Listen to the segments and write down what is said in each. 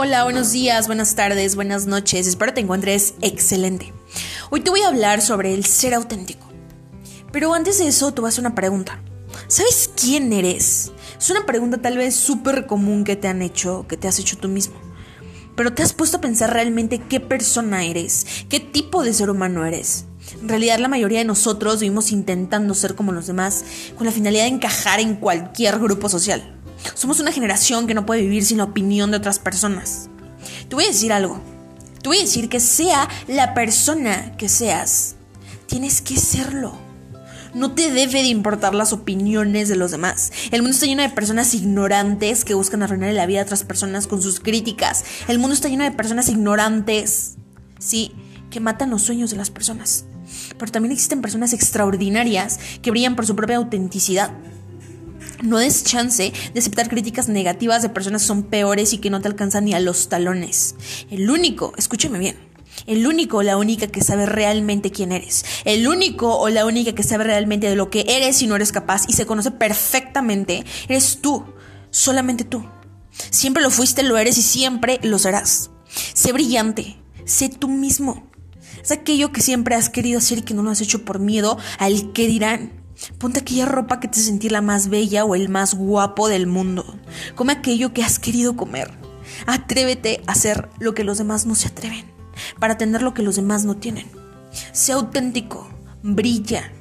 Hola, buenos días, buenas tardes, buenas noches. Espero te encuentres excelente. Hoy te voy a hablar sobre el ser auténtico. Pero antes de eso, te voy a hacer una pregunta. ¿Sabes quién eres? Es una pregunta tal vez súper común que te han hecho, que te has hecho tú mismo. Pero te has puesto a pensar realmente qué persona eres, qué tipo de ser humano eres. En realidad la mayoría de nosotros vivimos intentando ser como los demás con la finalidad de encajar en cualquier grupo social. Somos una generación que no puede vivir sin la opinión de otras personas. Te voy a decir algo. Te voy a decir que sea la persona que seas, tienes que serlo. No te debe de importar las opiniones de los demás. El mundo está lleno de personas ignorantes que buscan arruinar la vida a otras personas con sus críticas. El mundo está lleno de personas ignorantes, sí, que matan los sueños de las personas. Pero también existen personas extraordinarias que brillan por su propia autenticidad. No des chance de aceptar críticas negativas de personas que son peores y que no te alcanzan ni a los talones. El único, escúchame bien, el único o la única que sabe realmente quién eres. El único o la única que sabe realmente de lo que eres y no eres capaz y se conoce perfectamente, eres tú, solamente tú. Siempre lo fuiste, lo eres y siempre lo serás. Sé brillante, sé tú mismo. Es aquello que siempre has querido hacer y que no lo has hecho por miedo al que dirán. Ponte aquella ropa que te sentir la más bella o el más guapo del mundo. Come aquello que has querido comer. Atrévete a hacer lo que los demás no se atreven, para tener lo que los demás no tienen. Sé auténtico, brilla.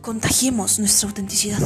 Contagiemos nuestra autenticidad.